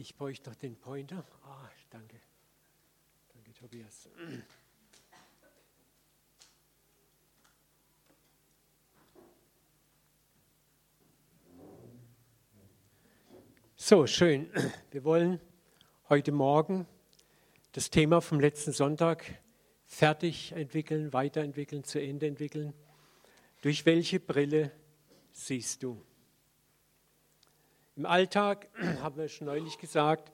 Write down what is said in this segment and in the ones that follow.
Ich bräuchte noch den Pointer. Ah, danke. Danke, Tobias. So, schön. Wir wollen heute Morgen das Thema vom letzten Sonntag fertig entwickeln, weiterentwickeln, zu Ende entwickeln. Durch welche Brille siehst du? Im Alltag, haben wir schon neulich gesagt,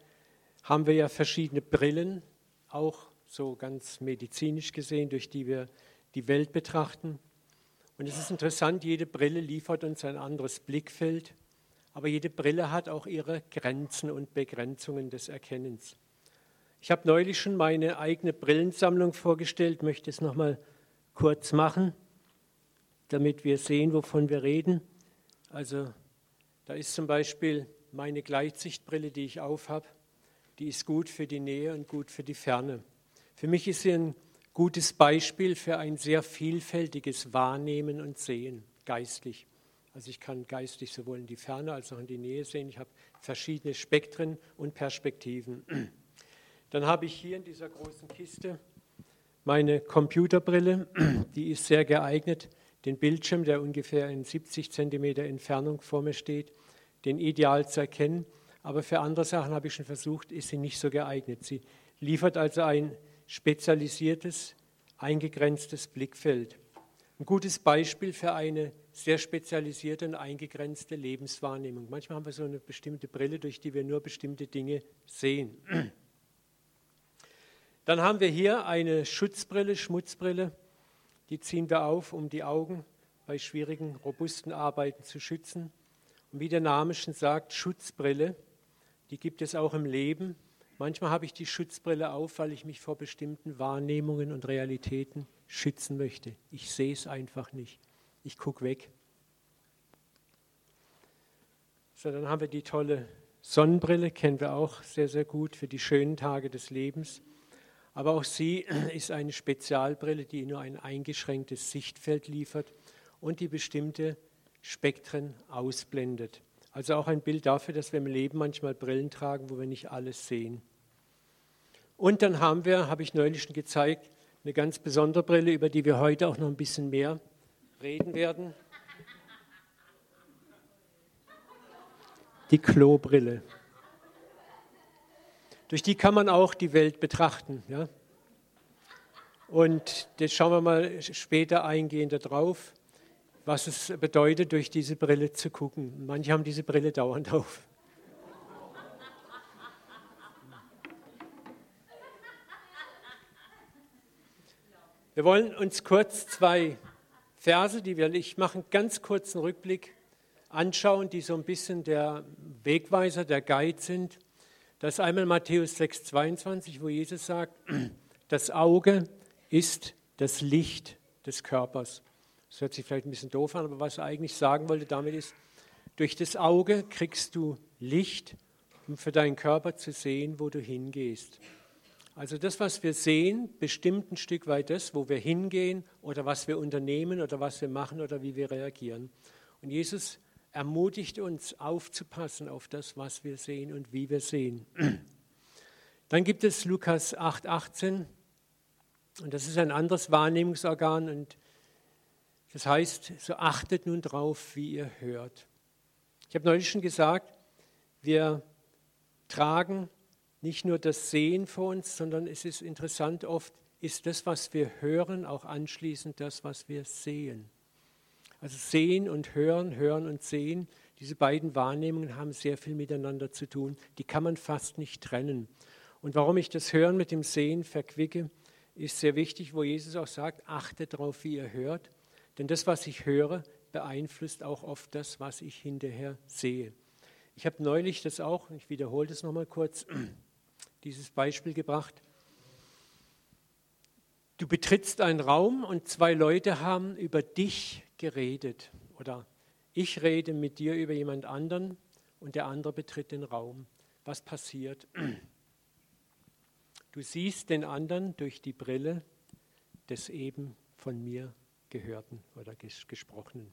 haben wir ja verschiedene Brillen, auch so ganz medizinisch gesehen, durch die wir die Welt betrachten. Und es ist interessant, jede Brille liefert uns ein anderes Blickfeld aber jede Brille hat auch ihre Grenzen und Begrenzungen des Erkennens. Ich habe neulich schon meine eigene Brillensammlung vorgestellt, möchte es nochmal kurz machen, damit wir sehen, wovon wir reden. Also da ist zum Beispiel meine Gleitsichtbrille, die ich aufhab, die ist gut für die Nähe und gut für die Ferne. Für mich ist sie ein gutes Beispiel für ein sehr vielfältiges Wahrnehmen und Sehen, geistlich. Also ich kann geistig sowohl in die Ferne als auch in die Nähe sehen. Ich habe verschiedene Spektren und Perspektiven. Dann habe ich hier in dieser großen Kiste meine Computerbrille. Die ist sehr geeignet, den Bildschirm, der ungefähr in 70 Zentimeter Entfernung vor mir steht, den ideal zu erkennen. Aber für andere Sachen habe ich schon versucht, ist sie nicht so geeignet. Sie liefert also ein spezialisiertes, eingegrenztes Blickfeld. Ein gutes Beispiel für eine sehr spezialisierte und eingegrenzte Lebenswahrnehmung. Manchmal haben wir so eine bestimmte Brille, durch die wir nur bestimmte Dinge sehen. Dann haben wir hier eine Schutzbrille, Schmutzbrille. Die ziehen wir auf, um die Augen bei schwierigen, robusten Arbeiten zu schützen. Und wie der Name schon sagt, Schutzbrille, die gibt es auch im Leben. Manchmal habe ich die Schutzbrille auf, weil ich mich vor bestimmten Wahrnehmungen und Realitäten schützen möchte. Ich sehe es einfach nicht ich gucke weg. So, dann haben wir die tolle Sonnenbrille, kennen wir auch sehr, sehr gut für die schönen Tage des Lebens. Aber auch sie ist eine Spezialbrille, die nur ein eingeschränktes Sichtfeld liefert und die bestimmte Spektren ausblendet. Also auch ein Bild dafür, dass wir im Leben manchmal Brillen tragen, wo wir nicht alles sehen. Und dann haben wir, habe ich neulich schon gezeigt, eine ganz besondere Brille, über die wir heute auch noch ein bisschen mehr reden werden. Die Klobrille. Durch die kann man auch die Welt betrachten. Ja? Und das schauen wir mal später eingehender drauf, was es bedeutet, durch diese Brille zu gucken. Manche haben diese Brille dauernd auf. Wir wollen uns kurz zwei Verse, die wir, ich mache einen ganz kurzen Rückblick, anschauen, die so ein bisschen der Wegweiser, der Guide sind. Das ist einmal Matthäus 6, 22, wo Jesus sagt, das Auge ist das Licht des Körpers. Das hört sich vielleicht ein bisschen doof an, aber was er eigentlich sagen wollte damit ist, durch das Auge kriegst du Licht, um für deinen Körper zu sehen, wo du hingehst. Also das, was wir sehen, bestimmt ein Stück weit das, wo wir hingehen oder was wir unternehmen oder was wir machen oder wie wir reagieren. Und Jesus ermutigt uns aufzupassen auf das, was wir sehen und wie wir sehen. Dann gibt es Lukas 8,18 und das ist ein anderes Wahrnehmungsorgan und das heißt, so achtet nun drauf, wie ihr hört. Ich habe neulich schon gesagt, wir tragen nicht nur das Sehen vor uns, sondern es ist interessant, oft ist das, was wir hören, auch anschließend das, was wir sehen. Also Sehen und Hören, Hören und Sehen, diese beiden Wahrnehmungen haben sehr viel miteinander zu tun. Die kann man fast nicht trennen. Und warum ich das Hören mit dem Sehen verquicke, ist sehr wichtig, wo Jesus auch sagt, achtet darauf, wie ihr hört. Denn das, was ich höre, beeinflusst auch oft das, was ich hinterher sehe. Ich habe neulich das auch, ich wiederhole das nochmal kurz, dieses Beispiel gebracht. Du betrittst einen Raum und zwei Leute haben über dich geredet oder ich rede mit dir über jemand anderen und der andere betritt den Raum. Was passiert? Du siehst den anderen durch die Brille des eben von mir Gehörten oder Gesprochenen.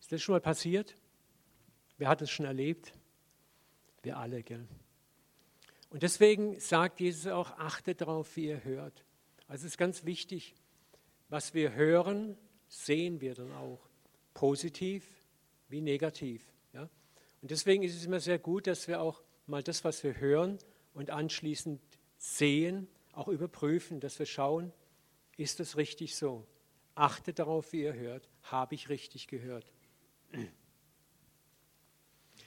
Ist das schon mal passiert? Wer hat es schon erlebt? Wir alle, gell? Und deswegen sagt Jesus auch, achtet darauf, wie ihr hört. Also es ist ganz wichtig, was wir hören, sehen wir dann auch. Positiv wie negativ. Ja? Und deswegen ist es immer sehr gut, dass wir auch mal das, was wir hören und anschließend sehen, auch überprüfen, dass wir schauen, ist das richtig so? Achtet darauf, wie ihr hört. Habe ich richtig gehört?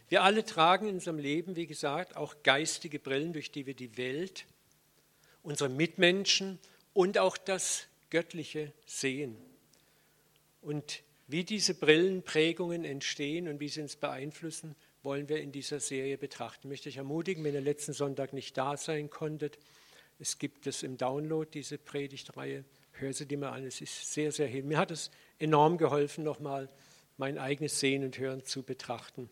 Wir alle tragen in unserem Leben, wie gesagt, auch geistige Brillen, durch die wir die Welt, unsere Mitmenschen und auch das Göttliche sehen. Und wie diese Brillenprägungen entstehen und wie sie uns beeinflussen, wollen wir in dieser Serie betrachten. Ich möchte euch ermutigen, wenn ihr letzten Sonntag nicht da sein konntet, es gibt es im Download, diese Predigtreihe. Hör sie dir mal an, es ist sehr, sehr hilfreich. Mir hat es enorm geholfen, nochmal mein eigenes Sehen und Hören zu betrachten.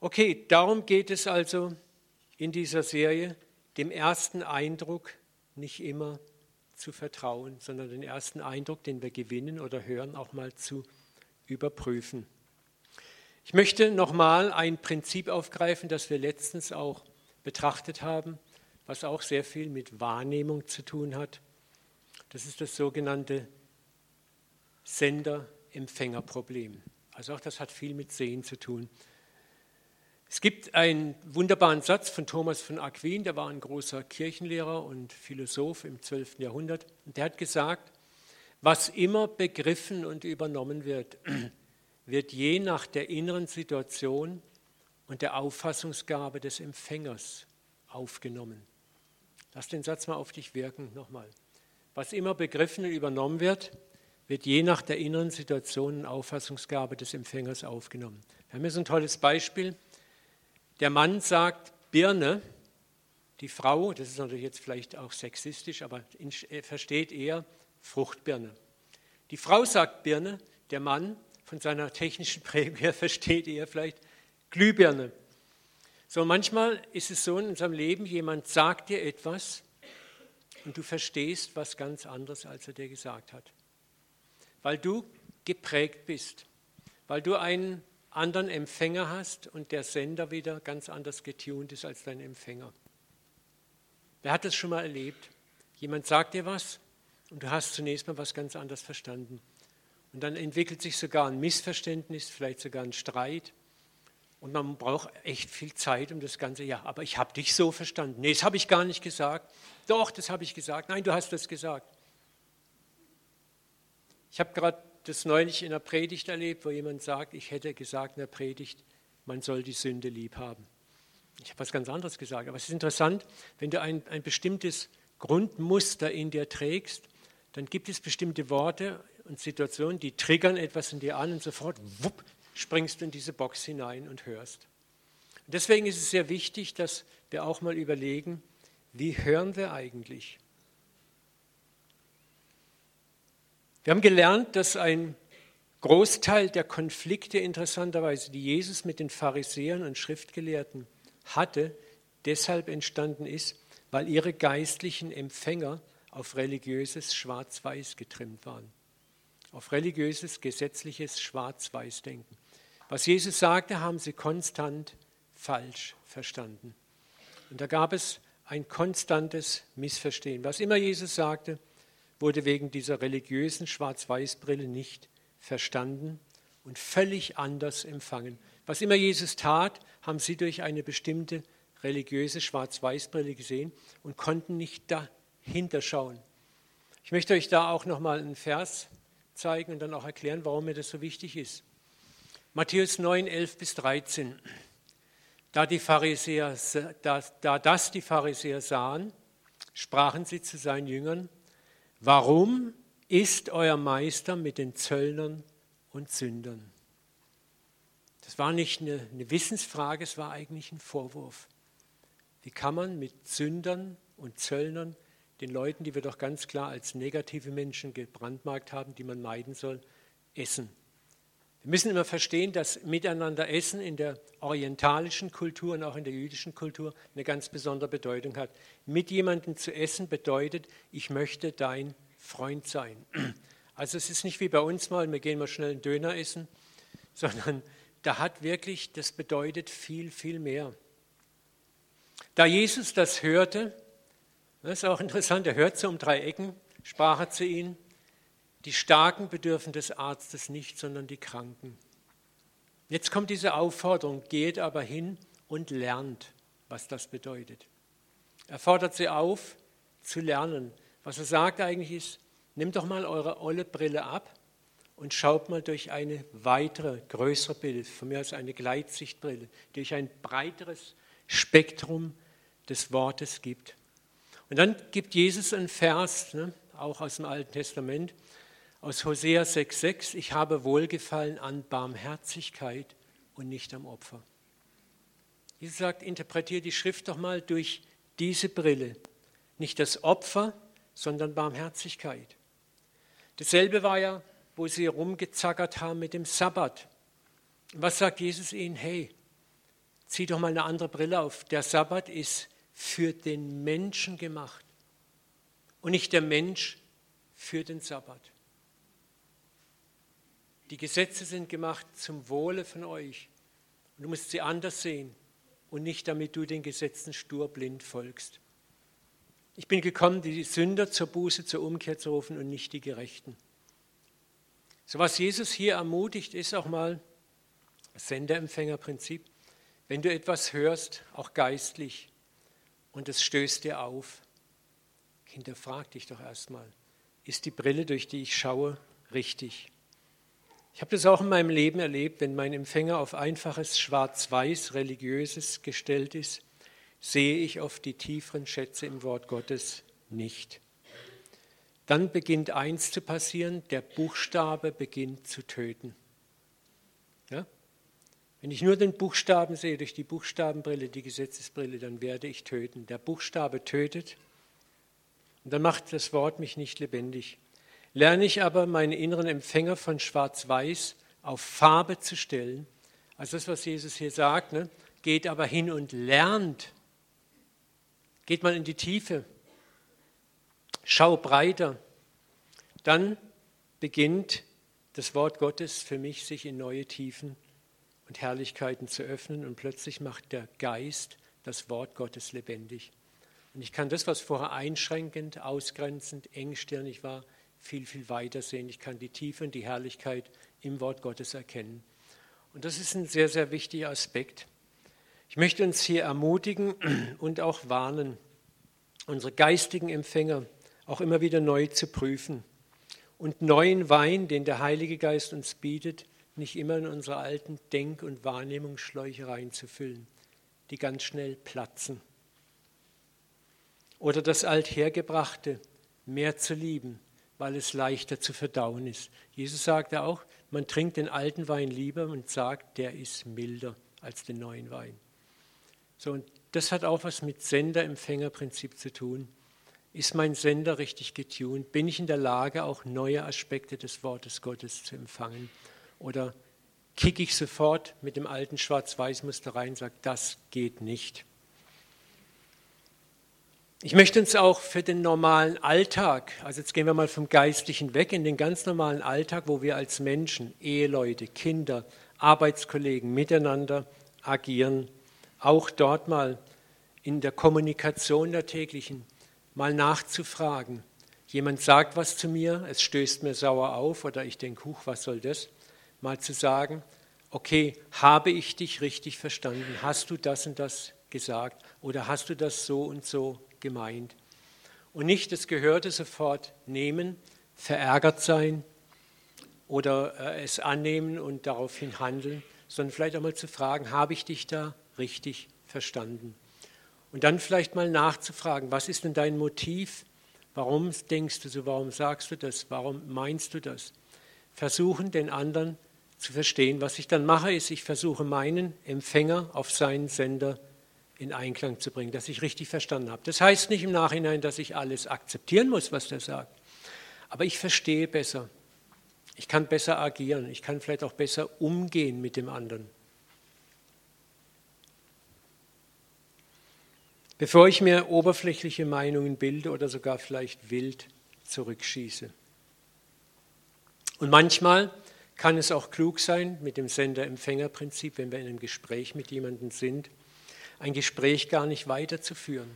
Okay, darum geht es also in dieser Serie, dem ersten Eindruck nicht immer zu vertrauen, sondern den ersten Eindruck, den wir gewinnen oder hören, auch mal zu überprüfen. Ich möchte nochmal ein Prinzip aufgreifen, das wir letztens auch betrachtet haben, was auch sehr viel mit Wahrnehmung zu tun hat. Das ist das sogenannte Sender-Empfänger-Problem. Also auch das hat viel mit Sehen zu tun. Es gibt einen wunderbaren Satz von Thomas von Aquin, der war ein großer Kirchenlehrer und Philosoph im 12. Jahrhundert. Und der hat gesagt, was immer begriffen und übernommen wird, wird je nach der inneren Situation und der Auffassungsgabe des Empfängers aufgenommen. Lass den Satz mal auf dich wirken nochmal. Was immer begriffen und übernommen wird, wird je nach der inneren Situation und Auffassungsgabe des Empfängers aufgenommen. Wir haben hier so ein tolles Beispiel. Der Mann sagt Birne, die Frau, das ist natürlich jetzt vielleicht auch sexistisch, aber versteht eher Fruchtbirne. Die Frau sagt Birne, der Mann von seiner technischen Prägung her versteht eher vielleicht Glühbirne. So manchmal ist es so in unserem Leben, jemand sagt dir etwas und du verstehst was ganz anderes, als er dir gesagt hat. Weil du geprägt bist, weil du einen anderen Empfänger hast und der Sender wieder ganz anders getuned ist als dein Empfänger. Wer hat das schon mal erlebt? Jemand sagt dir was und du hast zunächst mal was ganz anderes verstanden. Und dann entwickelt sich sogar ein Missverständnis, vielleicht sogar ein Streit. Und man braucht echt viel Zeit, um das Ganze, ja, aber ich habe dich so verstanden. Nee, das habe ich gar nicht gesagt. Doch, das habe ich gesagt. Nein, du hast das gesagt. Ich habe gerade das neulich in einer Predigt erlebt, wo jemand sagt, ich hätte gesagt in der Predigt, man soll die Sünde lieb haben. Ich habe was ganz anderes gesagt. Aber es ist interessant, wenn du ein, ein bestimmtes Grundmuster in dir trägst, dann gibt es bestimmte Worte und Situationen, die triggern etwas in dir an und sofort wupp, springst du in diese Box hinein und hörst. Und deswegen ist es sehr wichtig, dass wir auch mal überlegen, wie hören wir eigentlich? Wir haben gelernt, dass ein Großteil der Konflikte interessanterweise, die Jesus mit den Pharisäern und Schriftgelehrten hatte, deshalb entstanden ist, weil ihre geistlichen Empfänger auf religiöses Schwarz-Weiß getrimmt waren. Auf religiöses, gesetzliches Schwarz-Weiß-Denken. Was Jesus sagte, haben sie konstant falsch verstanden. Und da gab es ein konstantes Missverstehen. Was immer Jesus sagte, wurde wegen dieser religiösen Schwarz-Weiß-Brille nicht verstanden und völlig anders empfangen. Was immer Jesus tat, haben sie durch eine bestimmte religiöse Schwarz-Weiß-Brille gesehen und konnten nicht dahinter schauen. Ich möchte euch da auch nochmal einen Vers zeigen und dann auch erklären, warum mir das so wichtig ist. Matthäus 9, 11 bis 13. Da, die Pharisäer, da, da das die Pharisäer sahen, sprachen sie zu seinen Jüngern, Warum ist euer Meister mit den Zöllnern und Sündern? Das war nicht eine, eine Wissensfrage, es war eigentlich ein Vorwurf. Wie kann man mit Sündern und Zöllnern, den Leuten, die wir doch ganz klar als negative Menschen gebrandmarkt haben, die man meiden soll, essen? Wir müssen immer verstehen, dass miteinander Essen in der orientalischen Kultur und auch in der jüdischen Kultur eine ganz besondere Bedeutung hat. Mit jemandem zu essen bedeutet, ich möchte dein Freund sein. Also es ist nicht wie bei uns mal, wir gehen mal schnell einen Döner essen, sondern da hat wirklich, das bedeutet viel, viel mehr. Da Jesus das hörte, das ist auch interessant, er hört so um drei Ecken, sprach er zu ihnen, die Starken bedürfen des Arztes nicht, sondern die Kranken. Jetzt kommt diese Aufforderung, geht aber hin und lernt, was das bedeutet. Er fordert sie auf, zu lernen. Was er sagt eigentlich ist, nehmt doch mal eure olle Brille ab und schaut mal durch eine weitere, größere Bild, von mir aus eine Gleitsichtbrille, die euch ein breiteres Spektrum des Wortes gibt. Und dann gibt Jesus einen Vers, ne, auch aus dem Alten Testament, aus Hosea 6,6, ich habe Wohlgefallen an Barmherzigkeit und nicht am Opfer. Jesus sagt, interpretiere die Schrift doch mal durch diese Brille. Nicht das Opfer, sondern Barmherzigkeit. Dasselbe war ja, wo sie rumgezackert haben mit dem Sabbat. Was sagt Jesus ihnen? Hey, zieh doch mal eine andere Brille auf. Der Sabbat ist für den Menschen gemacht und nicht der Mensch für den Sabbat. Die Gesetze sind gemacht zum Wohle von euch. Und du musst sie anders sehen und nicht damit du den Gesetzen stur blind folgst. Ich bin gekommen, die Sünder zur Buße, zur Umkehr zu rufen und nicht die Gerechten. So was Jesus hier ermutigt, ist auch mal das Senderempfängerprinzip. Wenn du etwas hörst, auch geistlich, und es stößt dir auf, hinterfrag dich doch erstmal, ist die Brille, durch die ich schaue, richtig? Ich habe das auch in meinem Leben erlebt, wenn mein Empfänger auf einfaches Schwarz-Weiß religiöses gestellt ist, sehe ich oft die tieferen Schätze im Wort Gottes nicht. Dann beginnt eins zu passieren, der Buchstabe beginnt zu töten. Ja? Wenn ich nur den Buchstaben sehe, durch die Buchstabenbrille, die Gesetzesbrille, dann werde ich töten. Der Buchstabe tötet und dann macht das Wort mich nicht lebendig. Lerne ich aber, meinen inneren Empfänger von Schwarz-Weiß auf Farbe zu stellen, also das, was Jesus hier sagt, ne? geht aber hin und lernt. Geht mal in die Tiefe. Schau breiter. Dann beginnt das Wort Gottes für mich, sich in neue Tiefen und Herrlichkeiten zu öffnen und plötzlich macht der Geist das Wort Gottes lebendig. Und ich kann das, was vorher einschränkend, ausgrenzend, engstirnig war, viel, viel weiter sehen. Ich kann die Tiefe und die Herrlichkeit im Wort Gottes erkennen. Und das ist ein sehr, sehr wichtiger Aspekt. Ich möchte uns hier ermutigen und auch warnen, unsere geistigen Empfänger auch immer wieder neu zu prüfen und neuen Wein, den der Heilige Geist uns bietet, nicht immer in unsere alten Denk- und Wahrnehmungsschläuche reinzufüllen, die ganz schnell platzen. Oder das Althergebrachte mehr zu lieben, weil es leichter zu verdauen ist. Jesus sagte auch, man trinkt den alten Wein lieber und sagt, der ist milder als den neuen Wein. So, und das hat auch was mit Sender-Empfänger-Prinzip zu tun. Ist mein Sender richtig getunt? Bin ich in der Lage, auch neue Aspekte des Wortes Gottes zu empfangen? Oder kicke ich sofort mit dem alten Schwarz-Weiß-Muster rein und sage, das geht nicht? Ich möchte uns auch für den normalen Alltag, also jetzt gehen wir mal vom Geistlichen weg in den ganz normalen Alltag, wo wir als Menschen, Eheleute, Kinder, Arbeitskollegen miteinander agieren, auch dort mal in der Kommunikation der täglichen mal nachzufragen. Jemand sagt was zu mir, es stößt mir sauer auf oder ich denke, huch, was soll das? Mal zu sagen, okay, habe ich dich richtig verstanden? Hast du das und das gesagt oder hast du das so und so gemeint. Und nicht das Gehörte sofort nehmen, verärgert sein oder äh, es annehmen und daraufhin handeln, sondern vielleicht einmal zu fragen, habe ich dich da richtig verstanden? Und dann vielleicht mal nachzufragen, was ist denn dein Motiv? Warum denkst du so? Warum sagst du das? Warum meinst du das? Versuchen, den anderen zu verstehen. Was ich dann mache, ist, ich versuche meinen Empfänger auf seinen Sender in Einklang zu bringen, dass ich richtig verstanden habe. Das heißt nicht im Nachhinein, dass ich alles akzeptieren muss, was der sagt, aber ich verstehe besser. Ich kann besser agieren, ich kann vielleicht auch besser umgehen mit dem anderen. Bevor ich mir oberflächliche Meinungen bilde oder sogar vielleicht wild zurückschieße. Und manchmal kann es auch klug sein mit dem Sender-Empfänger-Prinzip, wenn wir in einem Gespräch mit jemandem sind, ein Gespräch gar nicht weiterzuführen.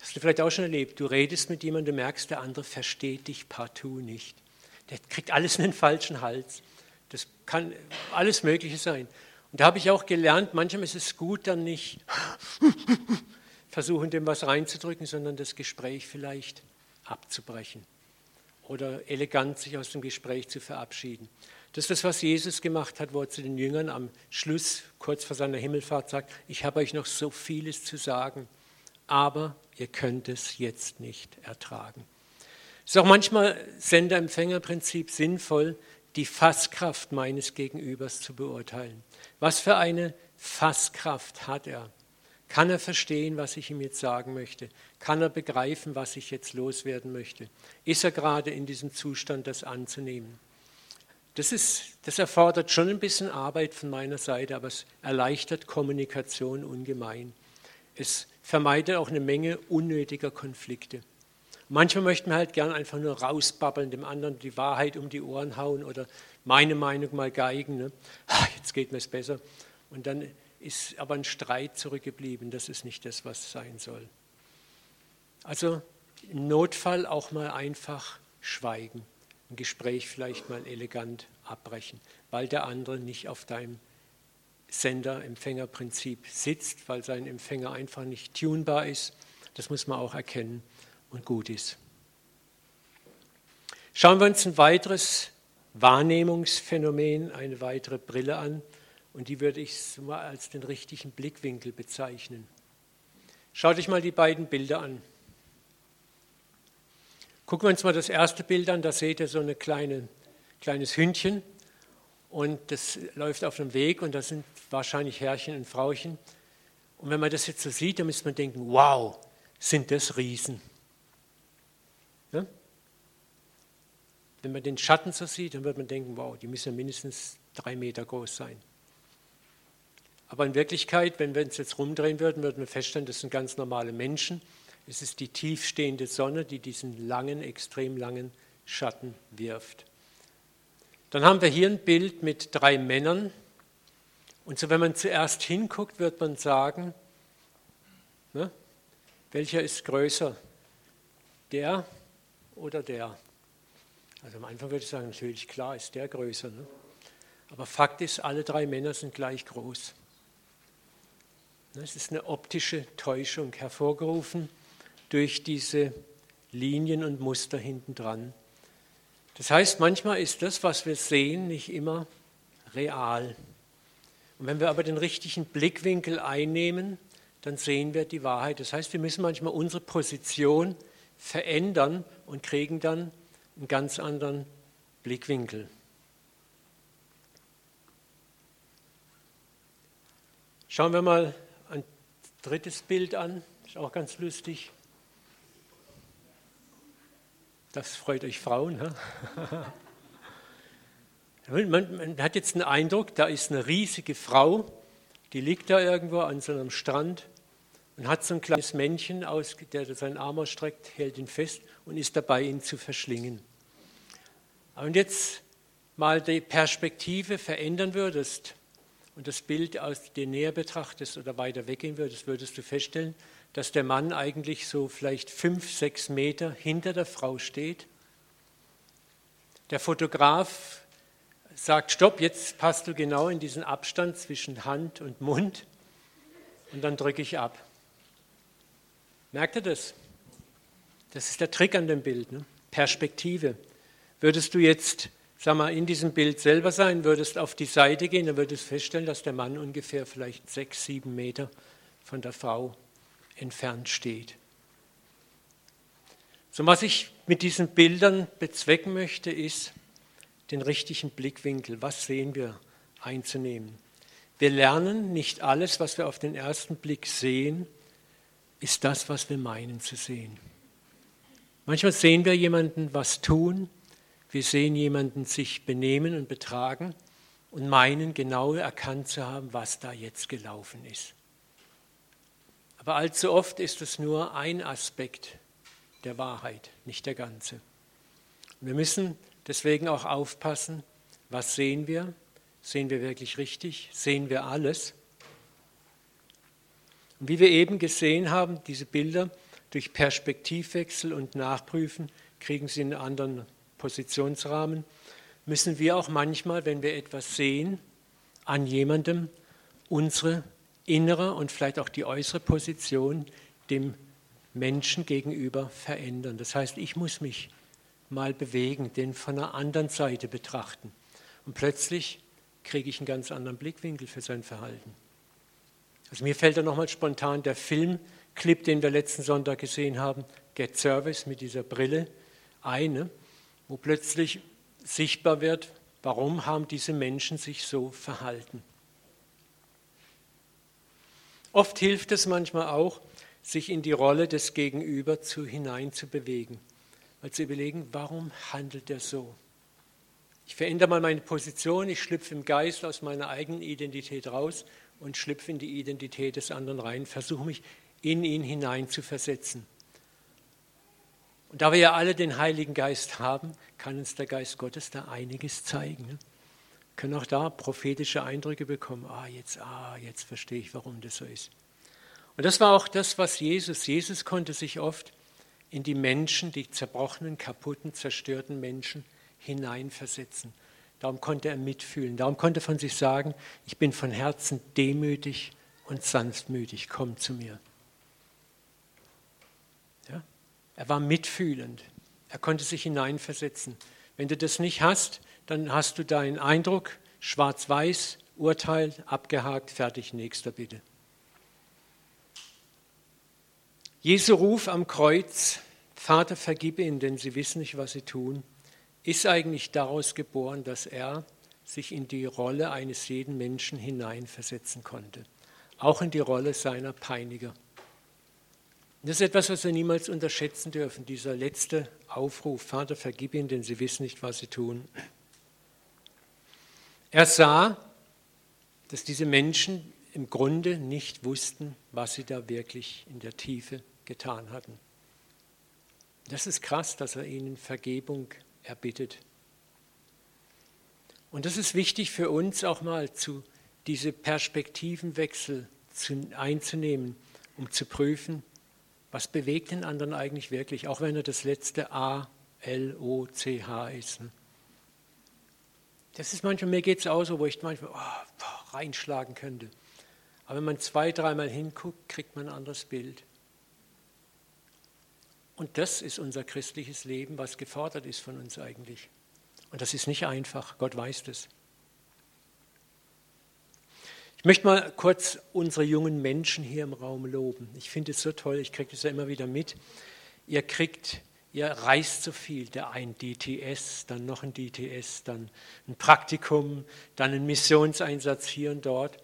Hast du vielleicht auch schon erlebt, du redest mit jemandem, du merkst, der andere versteht dich partout nicht. Der kriegt alles in den falschen Hals. Das kann alles Mögliche sein. Und da habe ich auch gelernt, manchmal ist es gut, dann nicht versuchen, dem was reinzudrücken, sondern das Gespräch vielleicht abzubrechen oder elegant sich aus dem Gespräch zu verabschieden. Das ist das, was Jesus gemacht hat, wo er zu den Jüngern am Schluss, kurz vor seiner Himmelfahrt, sagt, ich habe euch noch so vieles zu sagen, aber ihr könnt es jetzt nicht ertragen. Es ist auch manchmal Sender-Empfänger-Prinzip sinnvoll, die Fasskraft meines Gegenübers zu beurteilen. Was für eine Fasskraft hat er? Kann er verstehen, was ich ihm jetzt sagen möchte? Kann er begreifen, was ich jetzt loswerden möchte? Ist er gerade in diesem Zustand, das anzunehmen? Das, ist, das erfordert schon ein bisschen Arbeit von meiner Seite, aber es erleichtert Kommunikation ungemein. Es vermeidet auch eine Menge unnötiger Konflikte. Manchmal möchten wir halt gern einfach nur rausbabbeln, dem anderen die Wahrheit um die Ohren hauen oder meine Meinung mal geigen. Ne? Ah, jetzt geht mir es besser. Und dann ist aber ein Streit zurückgeblieben. Das ist nicht das, was sein soll. Also im Notfall auch mal einfach schweigen ein Gespräch vielleicht mal elegant abbrechen, weil der andere nicht auf deinem Sender-Empfänger-Prinzip sitzt, weil sein Empfänger einfach nicht tunbar ist. Das muss man auch erkennen und gut ist. Schauen wir uns ein weiteres Wahrnehmungsphänomen, eine weitere Brille an und die würde ich mal als den richtigen Blickwinkel bezeichnen. Schaut euch mal die beiden Bilder an. Gucken wir uns mal das erste Bild an, da seht ihr so ein kleine, kleines Hündchen und das läuft auf einem Weg und da sind wahrscheinlich Herrchen und Frauchen. Und wenn man das jetzt so sieht, dann müsste man denken, wow, sind das Riesen. Ja? Wenn man den Schatten so sieht, dann wird man denken, wow, die müssen ja mindestens drei Meter groß sein. Aber in Wirklichkeit, wenn wir uns jetzt rumdrehen würden, würden wir feststellen, das sind ganz normale Menschen es ist die tiefstehende Sonne, die diesen langen, extrem langen Schatten wirft. Dann haben wir hier ein Bild mit drei Männern. Und so, wenn man zuerst hinguckt, wird man sagen, ne, welcher ist größer? Der oder der? Also am Anfang würde ich sagen, natürlich klar ist der größer. Ne? Aber Fakt ist, alle drei Männer sind gleich groß. Es ist eine optische Täuschung hervorgerufen durch diese Linien und Muster hinten dran. Das heißt, manchmal ist das, was wir sehen, nicht immer real. Und wenn wir aber den richtigen Blickwinkel einnehmen, dann sehen wir die Wahrheit. Das heißt, wir müssen manchmal unsere Position verändern und kriegen dann einen ganz anderen Blickwinkel. Schauen wir mal ein drittes Bild an, ist auch ganz lustig. Das freut euch Frauen. Man, man, hat jetzt den Eindruck, da ist eine riesige Frau, die liegt da irgendwo an so einem Strand und hat so ein kleines Männchen, aus, der seinen Arm ausstreckt, hält ihn fest und ist dabei, ihn zu verschlingen. Und jetzt mal die Perspektive verändern würdest und das Bild aus dir näher betrachtest oder weiter weggehen würdest, würdest du feststellen, dass der Mann eigentlich so vielleicht fünf, sechs Meter hinter der Frau steht. Der Fotograf sagt, stopp, jetzt passt du genau in diesen Abstand zwischen Hand und Mund und dann drücke ich ab. Merkt ihr das? Das ist der Trick an dem Bild, ne? Perspektive. Würdest du jetzt, sag mal, in diesem Bild selber sein, würdest auf die Seite gehen, dann würdest du feststellen, dass der Mann ungefähr vielleicht sechs, sieben Meter von der Frau entfernt steht. So, was ich mit diesen Bildern bezwecken möchte, ist, den richtigen Blickwinkel, was sehen wir, einzunehmen. Wir lernen, nicht alles, was wir auf den ersten Blick sehen, ist das, was wir meinen zu sehen. Manchmal sehen wir jemanden was tun, wir sehen jemanden sich benehmen und betragen und meinen genau erkannt zu haben, was da jetzt gelaufen ist. Aber allzu oft ist es nur ein Aspekt der Wahrheit, nicht der ganze. Wir müssen deswegen auch aufpassen, was sehen wir? Sehen wir wirklich richtig? Sehen wir alles? Und wie wir eben gesehen haben, diese Bilder durch Perspektivwechsel und Nachprüfen kriegen sie einen anderen Positionsrahmen, müssen wir auch manchmal, wenn wir etwas sehen, an jemandem unsere innere und vielleicht auch die äußere Position dem Menschen gegenüber verändern. Das heißt, ich muss mich mal bewegen, den von einer anderen Seite betrachten. Und plötzlich kriege ich einen ganz anderen Blickwinkel für sein Verhalten. Also mir fällt da nochmal spontan der Filmclip, den wir letzten Sonntag gesehen haben, Get Service mit dieser Brille ein, ne, wo plötzlich sichtbar wird, warum haben diese Menschen sich so verhalten. Oft hilft es manchmal auch, sich in die Rolle des Gegenüber zu, hineinzubewegen, mal zu überlegen, warum handelt er so? Ich verändere mal meine Position, ich schlüpfe im Geist aus meiner eigenen Identität raus und schlüpfe in die Identität des anderen rein, versuche mich in ihn hinein zu versetzen. Und da wir ja alle den Heiligen Geist haben, kann uns der Geist Gottes da einiges zeigen. Ne? können auch da prophetische Eindrücke bekommen. Ah, jetzt, ah, jetzt verstehe ich, warum das so ist. Und das war auch das, was Jesus, Jesus konnte sich oft in die Menschen, die zerbrochenen, kaputten, zerstörten Menschen hineinversetzen. Darum konnte er mitfühlen. Darum konnte er von sich sagen, ich bin von Herzen demütig und sanftmütig, komm zu mir. Ja? Er war mitfühlend. Er konnte sich hineinversetzen. Wenn du das nicht hast, dann hast du deinen Eindruck, schwarz-weiß, Urteil, abgehakt, fertig, nächster bitte. Jesu Ruf am Kreuz, Vater, vergib ihnen, denn sie wissen nicht, was sie tun, ist eigentlich daraus geboren, dass er sich in die Rolle eines jeden Menschen hineinversetzen konnte, auch in die Rolle seiner Peiniger. Das ist etwas, was wir niemals unterschätzen dürfen, dieser letzte Aufruf, Vater, vergib ihnen, denn sie wissen nicht, was sie tun. Er sah, dass diese Menschen im Grunde nicht wussten, was sie da wirklich in der Tiefe getan hatten. Das ist krass, dass er ihnen Vergebung erbittet. Und das ist wichtig für uns auch mal, zu, diese Perspektivenwechsel zu, einzunehmen, um zu prüfen, was bewegt den anderen eigentlich wirklich, auch wenn er das letzte A, L, O, C, H ist. Ne? Das ist manchmal, mir geht es auch so, wo ich manchmal oh, reinschlagen könnte. Aber wenn man zwei, dreimal hinguckt, kriegt man ein anderes Bild. Und das ist unser christliches Leben, was gefordert ist von uns eigentlich. Und das ist nicht einfach, Gott weiß das. Ich möchte mal kurz unsere jungen Menschen hier im Raum loben. Ich finde es so toll, ich kriege das ja immer wieder mit. Ihr kriegt ihr reist so viel, der ein DTS, dann noch ein DTS, dann ein Praktikum, dann ein Missionseinsatz hier und dort.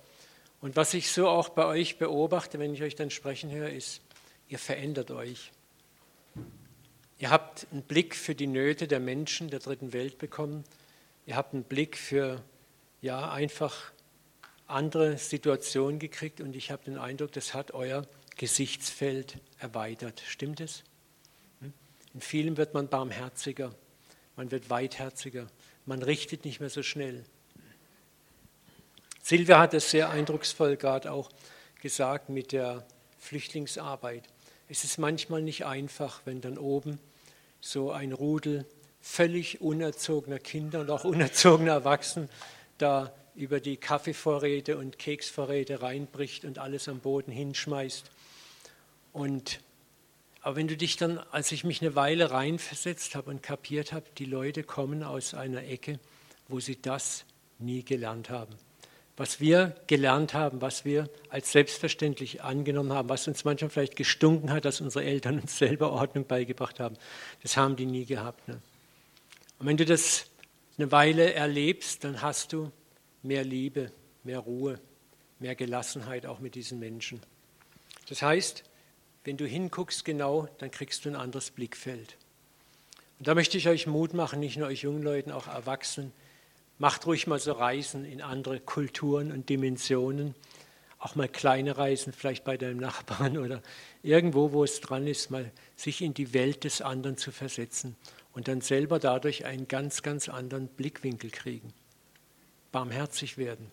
Und was ich so auch bei euch beobachte, wenn ich euch dann sprechen höre, ist, ihr verändert euch. Ihr habt einen Blick für die Nöte der Menschen der dritten Welt bekommen. Ihr habt einen Blick für ja einfach andere Situationen gekriegt und ich habe den Eindruck, das hat euer Gesichtsfeld erweitert. Stimmt es? In vielen wird man barmherziger, man wird weitherziger, man richtet nicht mehr so schnell. Silvia hat es sehr eindrucksvoll gerade auch gesagt mit der Flüchtlingsarbeit. Es ist manchmal nicht einfach, wenn dann oben so ein Rudel völlig unerzogener Kinder und auch unerzogener Erwachsenen da über die Kaffeevorräte und Keksvorräte reinbricht und alles am Boden hinschmeißt. Und aber wenn du dich dann, als ich mich eine Weile reinversetzt habe und kapiert habe, die Leute kommen aus einer Ecke, wo sie das nie gelernt haben. Was wir gelernt haben, was wir als selbstverständlich angenommen haben, was uns manchmal vielleicht gestunken hat, dass unsere Eltern uns selber Ordnung beigebracht haben, das haben die nie gehabt. Ne? Und wenn du das eine Weile erlebst, dann hast du mehr Liebe, mehr Ruhe, mehr Gelassenheit auch mit diesen Menschen. Das heißt, wenn du hinguckst genau, dann kriegst du ein anderes Blickfeld. Und da möchte ich euch Mut machen, nicht nur euch jungen Leuten, auch Erwachsenen. Macht ruhig mal so Reisen in andere Kulturen und Dimensionen. Auch mal kleine Reisen, vielleicht bei deinem Nachbarn oder irgendwo, wo es dran ist, mal sich in die Welt des anderen zu versetzen und dann selber dadurch einen ganz, ganz anderen Blickwinkel kriegen. Barmherzig werden.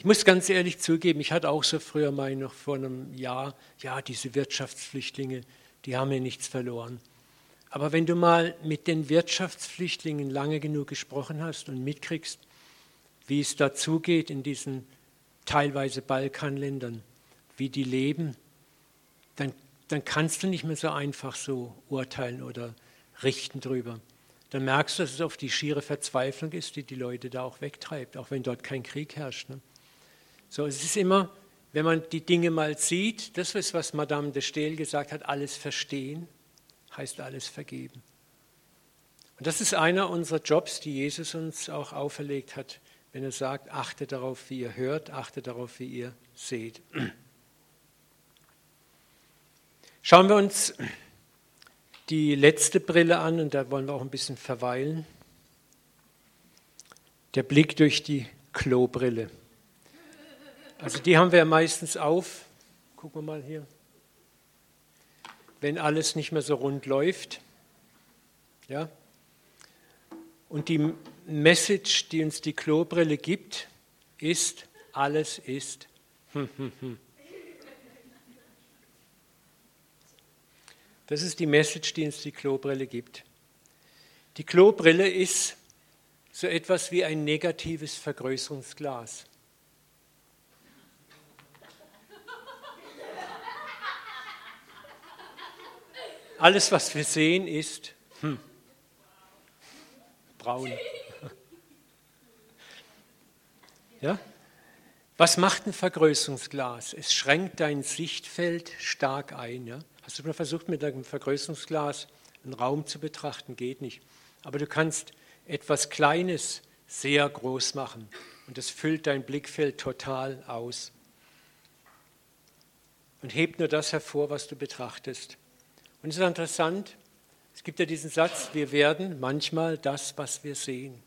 Ich muss ganz ehrlich zugeben, ich hatte auch so früher mal noch vor einem Jahr, ja, diese Wirtschaftsflüchtlinge, die haben ja nichts verloren. Aber wenn du mal mit den Wirtschaftsflüchtlingen lange genug gesprochen hast und mitkriegst, wie es dazugeht in diesen teilweise Balkanländern, wie die leben, dann, dann kannst du nicht mehr so einfach so urteilen oder richten drüber. Dann merkst du, dass es auf die schiere Verzweiflung ist, die die Leute da auch wegtreibt, auch wenn dort kein Krieg herrscht. Ne? So, es ist immer, wenn man die Dinge mal sieht, das ist, was Madame de Stael gesagt hat, alles verstehen, heißt alles vergeben. Und das ist einer unserer Jobs, die Jesus uns auch auferlegt hat, wenn er sagt, achte darauf, wie ihr hört, achte darauf, wie ihr seht. Schauen wir uns die letzte Brille an und da wollen wir auch ein bisschen verweilen. Der Blick durch die Klobrille. Also die haben wir meistens auf. Gucken wir mal hier. Wenn alles nicht mehr so rund läuft. Ja. Und die Message, die uns die Klobrille gibt, ist, alles ist. Das ist die Message, die uns die Klobrille gibt. Die Klobrille ist so etwas wie ein negatives Vergrößerungsglas. Alles, was wir sehen, ist hm, braun. Ja? Was macht ein Vergrößerungsglas? Es schränkt dein Sichtfeld stark ein. Ja? Hast du mal versucht, mit einem Vergrößerungsglas einen Raum zu betrachten? Geht nicht. Aber du kannst etwas Kleines sehr groß machen und das füllt dein Blickfeld total aus und hebt nur das hervor, was du betrachtest. Und es ist interessant, es gibt ja diesen Satz, wir werden manchmal das, was wir sehen.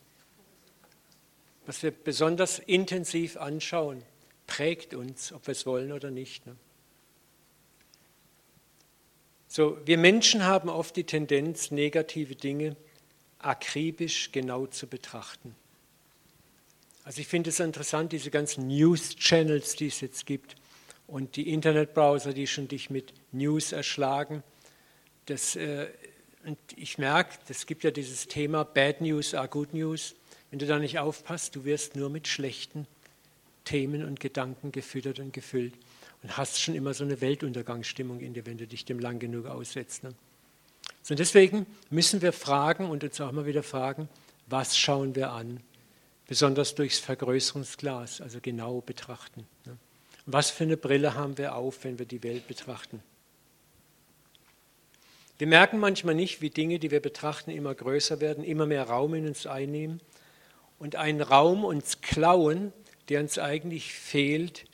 Was wir besonders intensiv anschauen, prägt uns, ob wir es wollen oder nicht. Ne? So, wir Menschen haben oft die Tendenz, negative Dinge akribisch genau zu betrachten. Also ich finde es interessant, diese ganzen News-Channels, die es jetzt gibt und die Internetbrowser, die schon dich mit News erschlagen. Das, äh, und ich merke, es gibt ja dieses Thema Bad News are Good News. Wenn du da nicht aufpasst, du wirst nur mit schlechten Themen und Gedanken gefüttert und gefüllt und hast schon immer so eine Weltuntergangsstimmung in dir, wenn du dich dem lang genug aussetzt. Ne? So, und deswegen müssen wir fragen und uns auch immer wieder fragen, was schauen wir an? Besonders durchs Vergrößerungsglas, also genau betrachten. Ne? Was für eine Brille haben wir auf, wenn wir die Welt betrachten? Wir merken manchmal nicht, wie Dinge, die wir betrachten, immer größer werden, immer mehr Raum in uns einnehmen und einen Raum uns klauen, der uns eigentlich fehlt,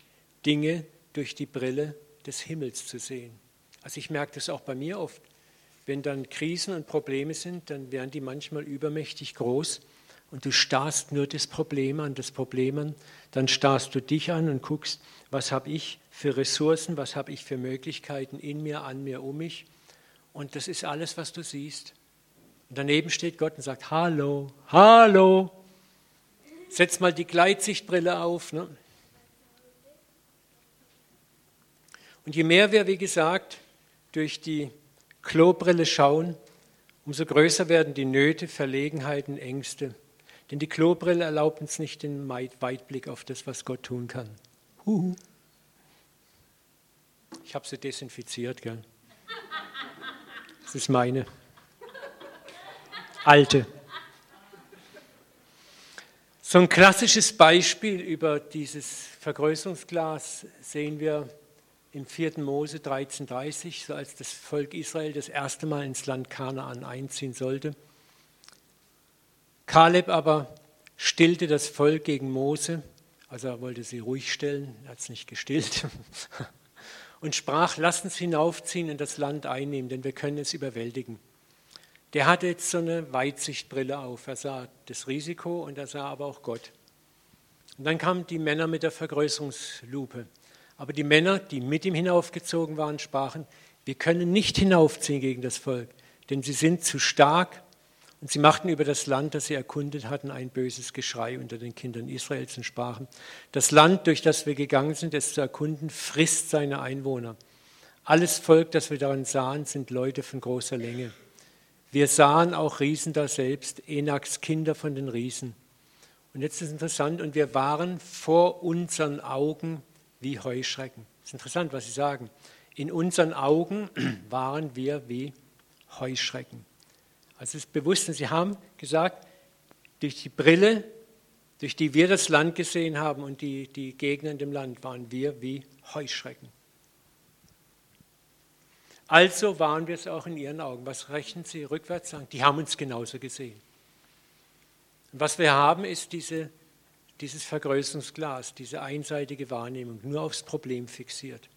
Dinge durch die Brille des Himmels zu sehen. Also ich merke das auch bei mir oft. Wenn dann Krisen und Probleme sind, dann werden die manchmal übermächtig groß und du starrst nur das Problem an, das Problem an, dann starrst du dich an und guckst, was habe ich für Ressourcen, was habe ich für Möglichkeiten in mir, an mir, um mich. Und das ist alles, was du siehst. Und daneben steht Gott und sagt, hallo, hallo, setz mal die Gleitsichtbrille auf. Ne? Und je mehr wir, wie gesagt, durch die Klobrille schauen, umso größer werden die Nöte, Verlegenheiten, Ängste. Denn die Klobrille erlaubt uns nicht den Weitblick auf das, was Gott tun kann. Huhu. Ich habe sie desinfiziert, gell? Das ist meine. Alte. So ein klassisches Beispiel über dieses Vergrößerungsglas sehen wir im 4. Mose 13,30, so als das Volk Israel das erste Mal ins Land Kanaan einziehen sollte. Kaleb aber stillte das Volk gegen Mose, also er wollte sie ruhig stellen, er hat es nicht gestillt, und sprach, lasst uns hinaufziehen und das Land einnehmen, denn wir können es überwältigen. Der hatte jetzt so eine Weitsichtbrille auf, er sah das Risiko und er sah aber auch Gott. Und dann kamen die Männer mit der Vergrößerungslupe aber die Männer, die mit ihm hinaufgezogen waren, sprachen, wir können nicht hinaufziehen gegen das Volk, denn sie sind zu stark Und sie machten über das Land, das sie erkundet hatten, ein böses Geschrei unter den Kindern Israels und sprachen, das Land, durch das wir gegangen sind, es zu erkunden, frisst seine Einwohner. Alles Volk, das wir darin sahen, sind Leute von großer Länge. Wir sahen auch Riesen da selbst, Enaks Kinder von den Riesen. Und jetzt ist es interessant, und wir waren vor unseren Augen wie Heuschrecken. Es ist interessant, was Sie sagen. In unseren Augen waren wir wie Heuschrecken. Also es ist bewusst, und Sie haben gesagt, durch die Brille, durch die wir das Land gesehen haben und die, die Gegner in dem Land, waren wir wie Heuschrecken. Also waren wir es auch in ihren Augen. Was rechnen Sie rückwärts sagen? Die haben uns genauso gesehen. Und was wir haben, ist diese, dieses Vergrößerungsglas, diese einseitige Wahrnehmung, nur aufs Problem fixiert.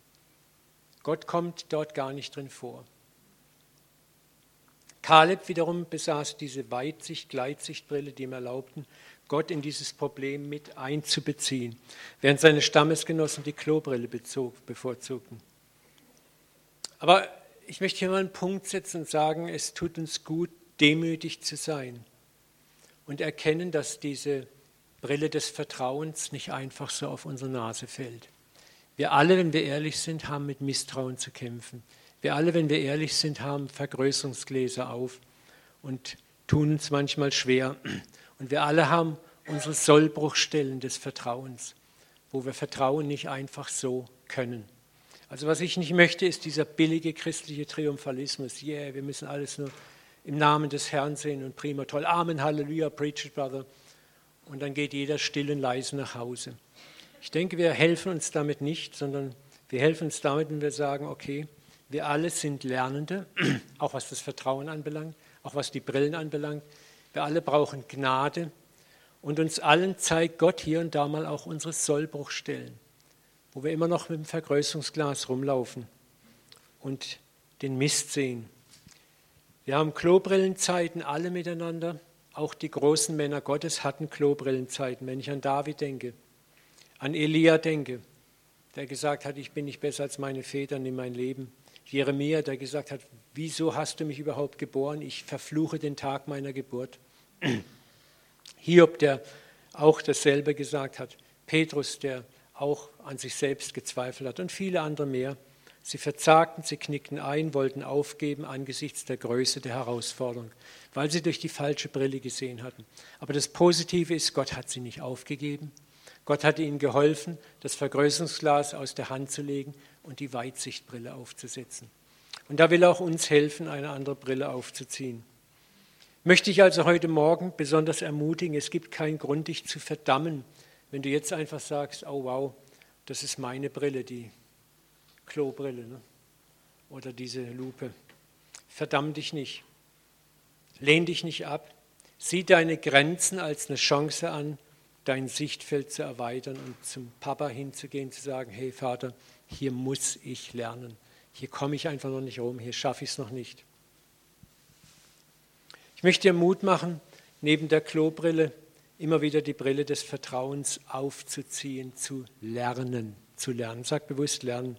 Gott kommt dort gar nicht drin vor. Kaleb wiederum besaß diese Weitsicht-Gleitsichtbrille, die ihm erlaubten, Gott in dieses Problem mit einzubeziehen, während seine Stammesgenossen die Klobrille bezog, bevorzugten. Aber ich möchte hier mal einen Punkt setzen und sagen, es tut uns gut, demütig zu sein und erkennen, dass diese Brille des Vertrauens nicht einfach so auf unsere Nase fällt. Wir alle, wenn wir ehrlich sind, haben mit Misstrauen zu kämpfen. Wir alle, wenn wir ehrlich sind, haben Vergrößerungsgläser auf und tun uns manchmal schwer. Und wir alle haben unsere Sollbruchstellen des Vertrauens, wo wir Vertrauen nicht einfach so können. Also was ich nicht möchte, ist dieser billige christliche Triumphalismus. Yeah, wir müssen alles nur im Namen des Herrn sehen und prima toll. Amen, Halleluja, preach it, brother. Und dann geht jeder still und leise nach Hause. Ich denke, wir helfen uns damit nicht, sondern wir helfen uns damit, wenn wir sagen, okay, wir alle sind Lernende, auch was das Vertrauen anbelangt, auch was die Brillen anbelangt. Wir alle brauchen Gnade und uns allen zeigt Gott hier und da mal auch unsere Sollbruchstellen wo wir immer noch mit dem Vergrößerungsglas rumlaufen und den Mist sehen. Wir haben Klobrillenzeiten alle miteinander. Auch die großen Männer Gottes hatten Klobrillenzeiten. Wenn ich an David denke, an Elia denke, der gesagt hat, ich bin nicht besser als meine Väter in mein Leben. Jeremia, der gesagt hat, wieso hast du mich überhaupt geboren? Ich verfluche den Tag meiner Geburt. Hiob, der auch dasselbe gesagt hat. Petrus, der auch an sich selbst gezweifelt hat und viele andere mehr. Sie verzagten, sie knickten ein, wollten aufgeben angesichts der Größe der Herausforderung, weil sie durch die falsche Brille gesehen hatten. Aber das Positive ist, Gott hat sie nicht aufgegeben. Gott hat ihnen geholfen, das Vergrößerungsglas aus der Hand zu legen und die Weitsichtbrille aufzusetzen. Und da will auch uns helfen, eine andere Brille aufzuziehen. Möchte ich also heute Morgen besonders ermutigen, es gibt keinen Grund, dich zu verdammen, wenn du jetzt einfach sagst, oh wow, das ist meine Brille, die Klobrille ne? oder diese Lupe, verdamm dich nicht, lehn dich nicht ab, sieh deine Grenzen als eine Chance an, dein Sichtfeld zu erweitern und zum Papa hinzugehen, zu sagen, hey Vater, hier muss ich lernen, hier komme ich einfach noch nicht rum, hier schaffe ich es noch nicht. Ich möchte dir Mut machen, neben der Klobrille immer wieder die Brille des Vertrauens aufzuziehen, zu lernen, zu lernen. Sag bewusst lernen.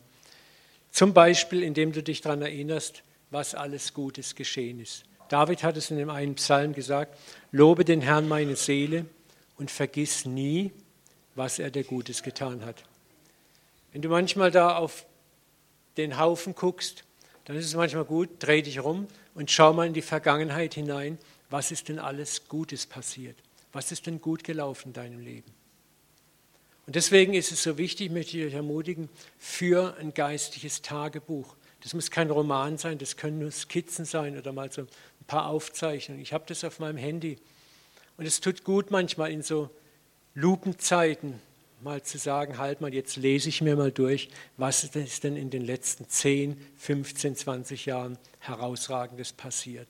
Zum Beispiel, indem du dich daran erinnerst, was alles Gutes geschehen ist. David hat es in dem einen Psalm gesagt, lobe den Herrn meine Seele und vergiss nie, was er dir Gutes getan hat. Wenn du manchmal da auf den Haufen guckst, dann ist es manchmal gut, dreh dich rum und schau mal in die Vergangenheit hinein, was ist denn alles Gutes passiert. Was ist denn gut gelaufen in deinem Leben? Und deswegen ist es so wichtig, möchte ich euch ermutigen, für ein geistliches Tagebuch. Das muss kein Roman sein, das können nur Skizzen sein oder mal so ein paar Aufzeichnungen. Ich habe das auf meinem Handy. Und es tut gut manchmal in so Lupenzeiten mal zu sagen, halt mal, jetzt lese ich mir mal durch, was ist denn in den letzten 10, 15, 20 Jahren herausragendes passiert.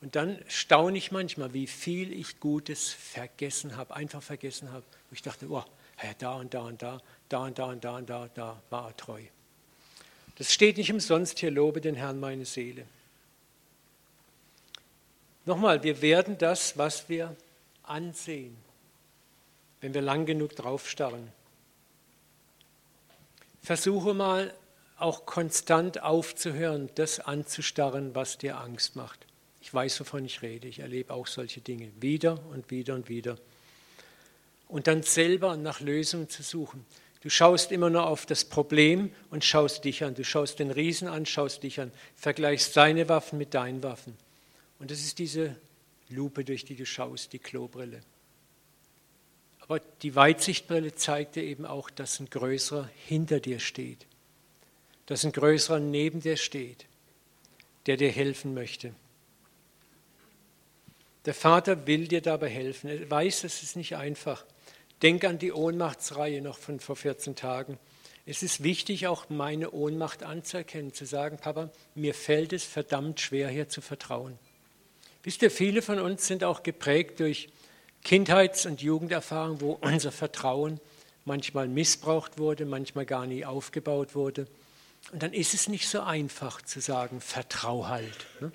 Und dann staune ich manchmal, wie viel ich Gutes vergessen habe, einfach vergessen habe. Wo ich dachte, oh, da und da und da, da und da und da und da, da war er treu. Das steht nicht umsonst hier, lobe den Herrn meine Seele. Nochmal, wir werden das, was wir ansehen, wenn wir lang genug draufstarren. Versuche mal auch konstant aufzuhören, das anzustarren, was dir Angst macht. Ich weiß, wovon ich rede. Ich erlebe auch solche Dinge wieder und wieder und wieder. Und dann selber nach Lösungen zu suchen. Du schaust immer nur auf das Problem und schaust dich an. Du schaust den Riesen an, schaust dich an, vergleichst seine Waffen mit deinen Waffen. Und das ist diese Lupe, durch die du schaust, die Klobrille. Aber die Weitsichtbrille zeigt dir eben auch, dass ein größerer hinter dir steht, dass ein größerer neben dir steht, der dir helfen möchte. Der Vater will dir dabei helfen. Er weiß, es ist nicht einfach. Denk an die Ohnmachtsreihe noch von vor 14 Tagen. Es ist wichtig, auch meine Ohnmacht anzuerkennen, zu sagen, Papa, mir fällt es verdammt schwer, hier zu vertrauen. Wisst ihr, viele von uns sind auch geprägt durch Kindheits- und Jugenderfahrungen, wo unser Vertrauen manchmal missbraucht wurde, manchmal gar nie aufgebaut wurde. Und dann ist es nicht so einfach zu sagen, vertrau halt. Ne?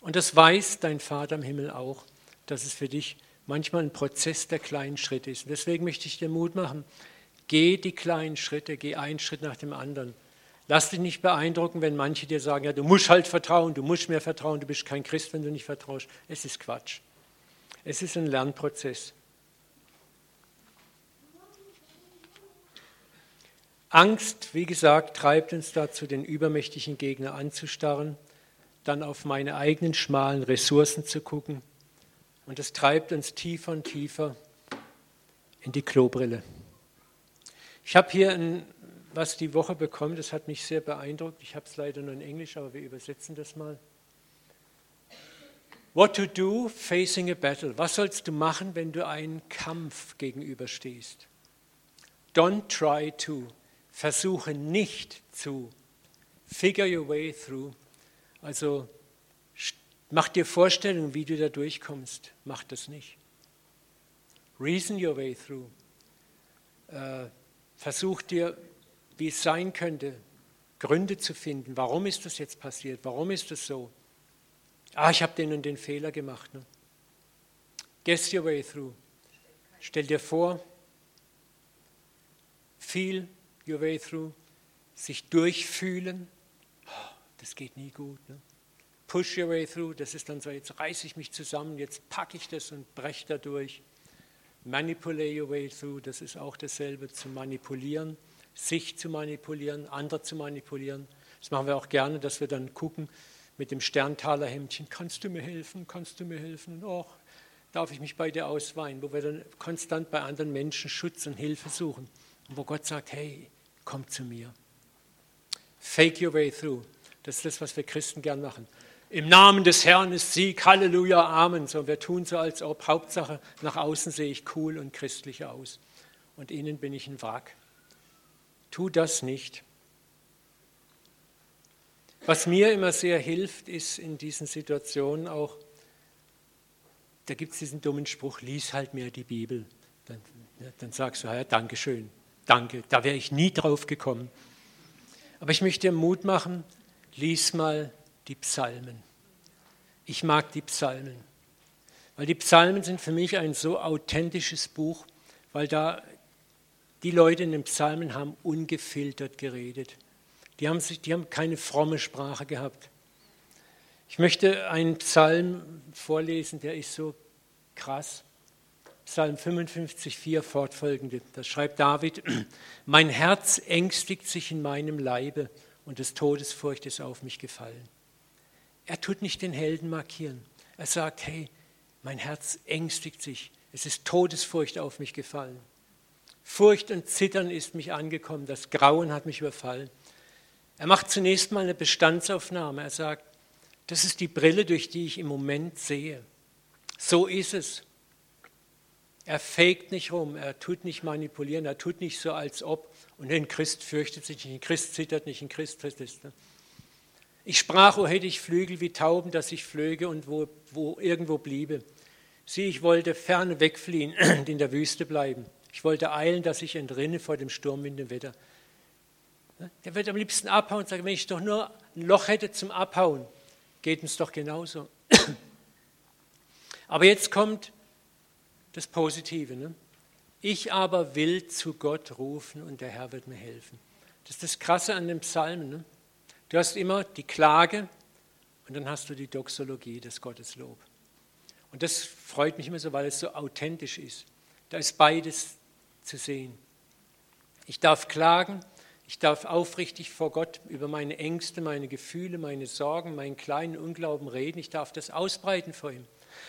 Und das weiß dein Vater im Himmel auch, dass es für dich manchmal ein Prozess der kleinen Schritte ist. Und deswegen möchte ich dir Mut machen, geh die kleinen Schritte, geh einen Schritt nach dem anderen. Lass dich nicht beeindrucken, wenn manche dir sagen, ja, du musst halt vertrauen, du musst mir vertrauen, du bist kein Christ, wenn du nicht vertraust. Es ist Quatsch. Es ist ein Lernprozess. Angst, wie gesagt, treibt uns dazu, den übermächtigen Gegner anzustarren, dann auf meine eigenen schmalen Ressourcen zu gucken und es treibt uns tiefer und tiefer in die Klobrille. Ich habe hier ein, was die Woche bekommen, das hat mich sehr beeindruckt. Ich habe es leider nur in Englisch, aber wir übersetzen das mal. What to do facing a battle. Was sollst du machen, wenn du einen Kampf gegenüberstehst? Don't try to. Versuche nicht zu. Figure your way through. Also Mach dir Vorstellungen, wie du da durchkommst. Mach das nicht. Reason your way through. Äh, versuch dir, wie es sein könnte, Gründe zu finden. Warum ist das jetzt passiert? Warum ist das so? Ah, ich habe den und den Fehler gemacht. Ne? Guess your way through. Stell dir vor, feel your way through, sich durchfühlen. Oh, das geht nie gut. Ne? Push your way through, das ist dann so, jetzt reiße ich mich zusammen, jetzt packe ich das und breche da durch. Manipulate your way through, das ist auch dasselbe, zu manipulieren, sich zu manipulieren, andere zu manipulieren. Das machen wir auch gerne, dass wir dann gucken mit dem Sterntalerhemdchen, kannst du mir helfen, kannst du mir helfen? Und oh, darf ich mich bei dir ausweinen, wo wir dann konstant bei anderen Menschen Schutz und Hilfe suchen. Und wo Gott sagt, hey, komm zu mir. Fake your way through. Das ist das, was wir Christen gern machen. Im Namen des Herrn ist Sieg, Halleluja, Amen. So, wir tun so, als ob Hauptsache nach außen sehe ich cool und christlich aus. Und innen bin ich ein Wrack. Tu das nicht. Was mir immer sehr hilft, ist in diesen Situationen auch, da gibt es diesen dummen Spruch, lies halt mir die Bibel. Dann, dann sagst du, ja, Dankeschön, danke, da wäre ich nie drauf gekommen. Aber ich möchte dir Mut machen, lies mal die Psalmen. Ich mag die Psalmen, weil die Psalmen sind für mich ein so authentisches Buch, weil da die Leute in den Psalmen haben ungefiltert geredet. Die haben, sich, die haben keine fromme Sprache gehabt. Ich möchte einen Psalm vorlesen, der ist so krass. Psalm 55, 4 fortfolgende. Da schreibt David, mein Herz ängstigt sich in meinem Leibe und des Todesfurcht ist auf mich gefallen. Er tut nicht den Helden markieren. Er sagt, hey, mein Herz ängstigt sich. Es ist Todesfurcht auf mich gefallen. Furcht und Zittern ist mich angekommen. Das Grauen hat mich überfallen. Er macht zunächst mal eine Bestandsaufnahme. Er sagt, das ist die Brille, durch die ich im Moment sehe. So ist es. Er faked nicht rum, er tut nicht manipulieren, er tut nicht so, als ob. Und ein Christ fürchtet sich nicht, ein Christ zittert nicht, ein Christ ist. Ne? Ich sprach, o hätte ich Flügel wie Tauben, dass ich flöge und wo, wo irgendwo bliebe. Sieh, ich wollte ferne wegfliehen und in der Wüste bleiben. Ich wollte eilen, dass ich entrinne vor dem Sturm in dem Wetter. Der wird am liebsten abhauen und sagen, wenn ich doch nur ein Loch hätte zum Abhauen, geht uns doch genauso. Aber jetzt kommt das Positive. Ne? Ich aber will zu Gott rufen und der Herr wird mir helfen. Das ist das Krasse an dem Psalmen. Ne? Du hast immer die Klage und und dann hast du die Doxologie, das Gotteslob. Und das freut mich immer so, weil es so authentisch ist. Da ist beides zu sehen. Ich darf klagen, ich darf aufrichtig vor Gott über meine Ängste, meine Gefühle, meine Sorgen, meinen kleinen Unglauben reden. Ich darf das ausbreiten vor ihm.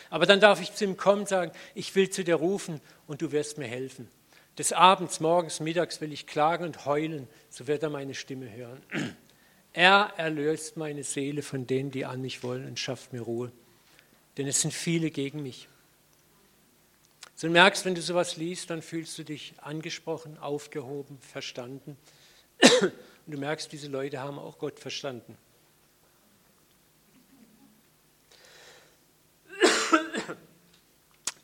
Aber dann darf ich zu ihm kommen und sagen, ich will zu dir rufen und du wirst mir helfen. Des Abends, morgens, mittags will ich klagen und heulen, so wird er meine Stimme hören. Er erlöst meine Seele von denen, die an mich wollen und schafft mir Ruhe. Denn es sind viele gegen mich. So du merkst, wenn du sowas liest, dann fühlst du dich angesprochen, aufgehoben, verstanden. Und du merkst, diese Leute haben auch Gott verstanden.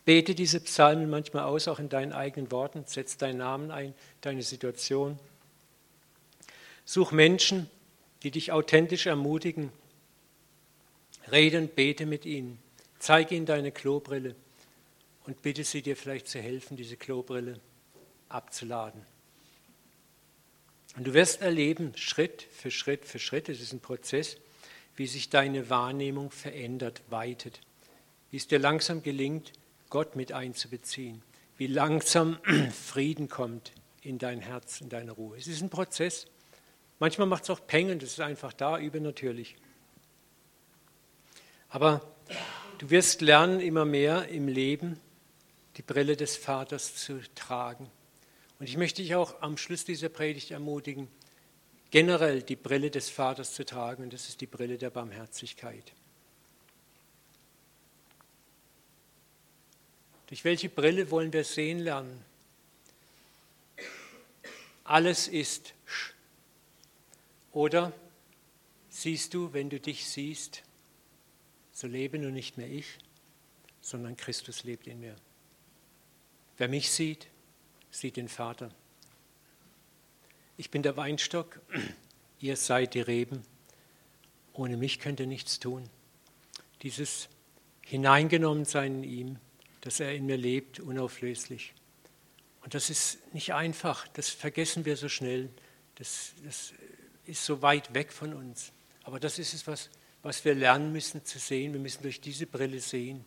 Bete diese Psalmen manchmal aus, auch in deinen eigenen Worten. Setz deinen Namen ein, deine Situation. Such Menschen, die dich authentisch ermutigen. Rede und bete mit ihnen. Zeige ihnen deine Klobrille und bitte sie dir vielleicht zu helfen, diese Klobrille abzuladen. Und du wirst erleben, Schritt für Schritt für Schritt, es ist ein Prozess, wie sich deine Wahrnehmung verändert, weitet, wie es dir langsam gelingt, Gott mit einzubeziehen, wie langsam Frieden kommt in dein Herz, in deine Ruhe. Es ist ein Prozess. Manchmal macht es auch Peng und es ist einfach da, übernatürlich. Aber du wirst lernen, immer mehr im Leben die Brille des Vaters zu tragen und ich möchte dich auch am Schluss dieser Predigt ermutigen, generell die Brille des Vaters zu tragen, und das ist die Brille der Barmherzigkeit. Durch welche Brille wollen wir sehen lernen? Alles ist Sch. Oder siehst du, wenn du dich siehst, so lebe nun nicht mehr ich, sondern Christus lebt in mir. Wer mich sieht, sieht den Vater. Ich bin der Weinstock, ihr seid die Reben. Ohne mich könnt ihr nichts tun. Dieses Hineingenommensein in ihm, dass er in mir lebt, unauflöslich. Und das ist nicht einfach, das vergessen wir so schnell, das, das ist so weit weg von uns. Aber das ist es, was, was wir lernen müssen zu sehen. Wir müssen durch diese Brille sehen.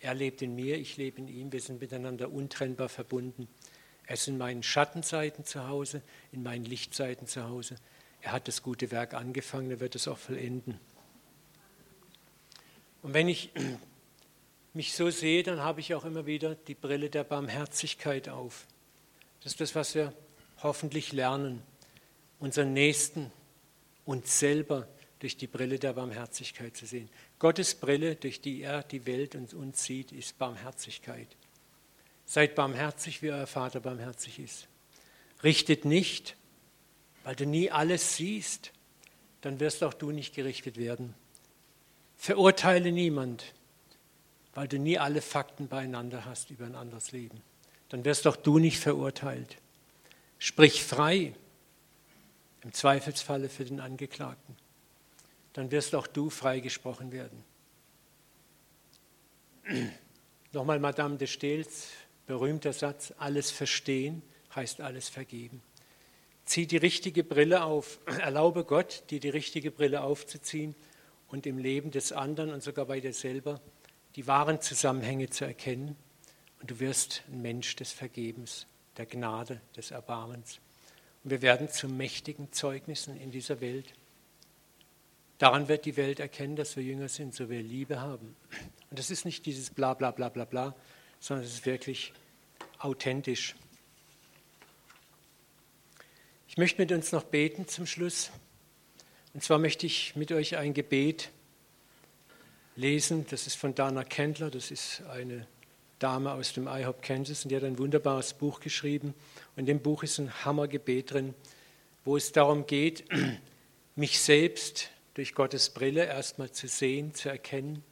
Er lebt in mir, ich lebe in ihm, wir sind miteinander untrennbar verbunden. Er ist in meinen Schattenseiten zu Hause, in meinen Lichtseiten zu Hause. Er hat das gute Werk angefangen, er wird es auch vollenden. Und wenn ich mich so sehe, dann habe ich auch immer wieder die Brille der Barmherzigkeit auf. Das ist das, was wir hoffentlich lernen, unseren Nächsten, uns selber durch die Brille der Barmherzigkeit zu sehen. Gottes Brille, durch die er die Welt und uns sieht, ist Barmherzigkeit. Seid barmherzig, wie euer Vater barmherzig ist. Richtet nicht, weil du nie alles siehst, dann wirst auch du nicht gerichtet werden. Verurteile niemand, weil du nie alle Fakten beieinander hast über ein anderes Leben. Dann wirst auch du nicht verurteilt. Sprich frei, im Zweifelsfalle für den Angeklagten. Dann wirst auch du freigesprochen werden. Nochmal Madame de Stels, Berühmter Satz, alles verstehen heißt alles vergeben. Zieh die richtige Brille auf, erlaube Gott, dir die richtige Brille aufzuziehen und im Leben des anderen und sogar bei dir selber die wahren Zusammenhänge zu erkennen. Und du wirst ein Mensch des Vergebens, der Gnade, des Erbarmens. Und wir werden zu mächtigen Zeugnissen in dieser Welt. Daran wird die Welt erkennen, dass wir Jünger sind, so wir Liebe haben. Und das ist nicht dieses bla bla bla bla bla, sondern es ist wirklich authentisch. Ich möchte mit uns noch beten zum Schluss. Und zwar möchte ich mit euch ein Gebet lesen. Das ist von Dana Kendler. Das ist eine Dame aus dem IHOP Kansas und die hat ein wunderbares Buch geschrieben. Und in dem Buch ist ein Hammergebet drin, wo es darum geht, mich selbst durch Gottes Brille erstmal zu sehen, zu erkennen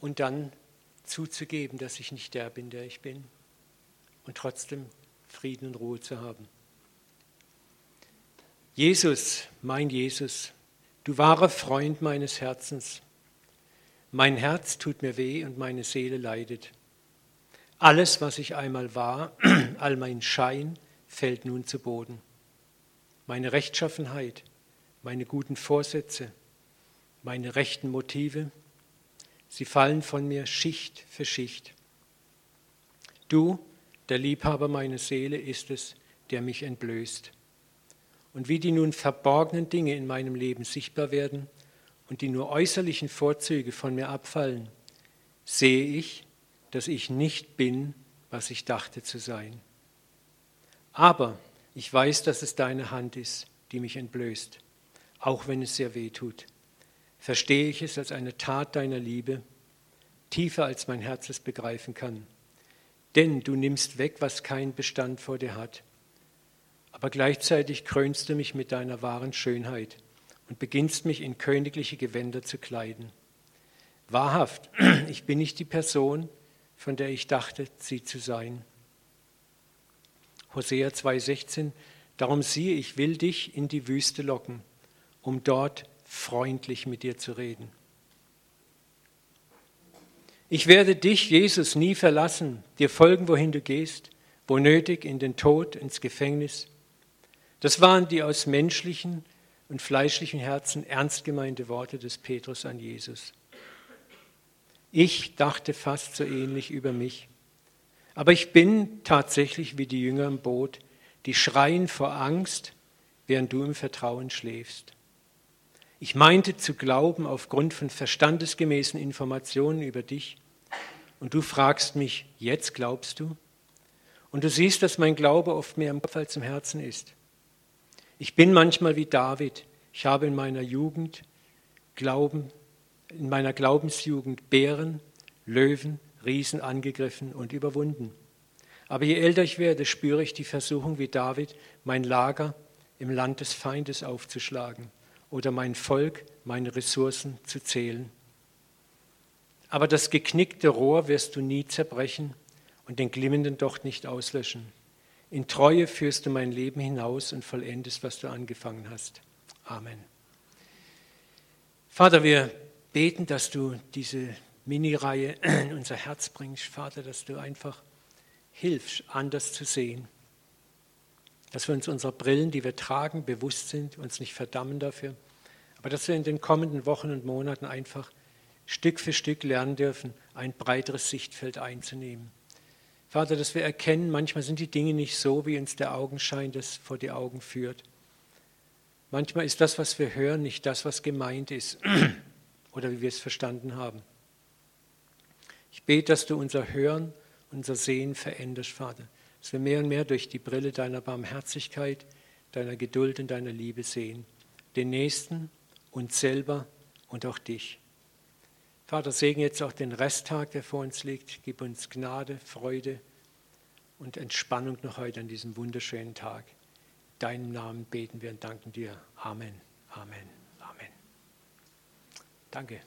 und dann zuzugeben, dass ich nicht der bin, der ich bin und trotzdem Frieden und Ruhe zu haben. Jesus, mein Jesus, du wahrer Freund meines Herzens, mein Herz tut mir weh und meine Seele leidet. Alles, was ich einmal war, all mein Schein, fällt nun zu Boden. Meine Rechtschaffenheit, meine guten Vorsätze, meine rechten Motive. Sie fallen von mir Schicht für Schicht. Du, der Liebhaber meiner Seele, ist es, der mich entblößt. Und wie die nun verborgenen Dinge in meinem Leben sichtbar werden und die nur äußerlichen Vorzüge von mir abfallen, sehe ich, dass ich nicht bin, was ich dachte zu sein. Aber ich weiß, dass es deine Hand ist, die mich entblößt, auch wenn es sehr weh tut. Verstehe ich es als eine Tat deiner Liebe, tiefer als mein Herz es begreifen kann. Denn du nimmst weg, was keinen Bestand vor dir hat. Aber gleichzeitig krönst du mich mit deiner wahren Schönheit und beginnst mich in königliche Gewänder zu kleiden. Wahrhaft, ich bin nicht die Person, von der ich dachte, sie zu sein. Hosea 2,16 Darum siehe, ich will dich in die Wüste locken, um dort freundlich mit dir zu reden. Ich werde dich, Jesus, nie verlassen, dir folgen, wohin du gehst, wo nötig, in den Tod, ins Gefängnis. Das waren die aus menschlichen und fleischlichen Herzen ernst gemeinte Worte des Petrus an Jesus. Ich dachte fast so ähnlich über mich. Aber ich bin tatsächlich wie die Jünger im Boot, die schreien vor Angst, während du im Vertrauen schläfst. Ich meinte zu glauben aufgrund von verstandesgemäßen Informationen über dich und du fragst mich, jetzt glaubst du? Und du siehst, dass mein Glaube oft mehr im Kopf als im Herzen ist. Ich bin manchmal wie David. Ich habe in meiner Jugend Glauben, in meiner Glaubensjugend Bären, Löwen, Riesen angegriffen und überwunden. Aber je älter ich werde, spüre ich die Versuchung wie David, mein Lager im Land des Feindes aufzuschlagen oder mein Volk, meine Ressourcen zu zählen. Aber das geknickte Rohr wirst du nie zerbrechen und den glimmenden Docht nicht auslöschen. In Treue führst du mein Leben hinaus und vollendest, was du angefangen hast. Amen. Vater, wir beten, dass du diese Mini-Reihe in unser Herz bringst. Vater, dass du einfach hilfst, anders zu sehen. Dass wir uns unserer Brillen, die wir tragen, bewusst sind, uns nicht verdammen dafür. Aber dass wir in den kommenden Wochen und Monaten einfach Stück für Stück lernen dürfen, ein breiteres Sichtfeld einzunehmen. Vater, dass wir erkennen, manchmal sind die Dinge nicht so, wie uns der Augenschein das vor die Augen führt. Manchmal ist das, was wir hören, nicht das, was gemeint ist oder wie wir es verstanden haben. Ich bete, dass du unser Hören unser Sehen veränderst, Vater. Dass wir mehr und mehr durch die Brille deiner Barmherzigkeit, deiner Geduld und deiner Liebe sehen. Den Nächsten, uns selber und auch dich. Vater, segne jetzt auch den Resttag, der vor uns liegt. Gib uns Gnade, Freude und Entspannung noch heute an diesem wunderschönen Tag. Deinen Namen beten wir und danken dir. Amen. Amen. Amen. Danke.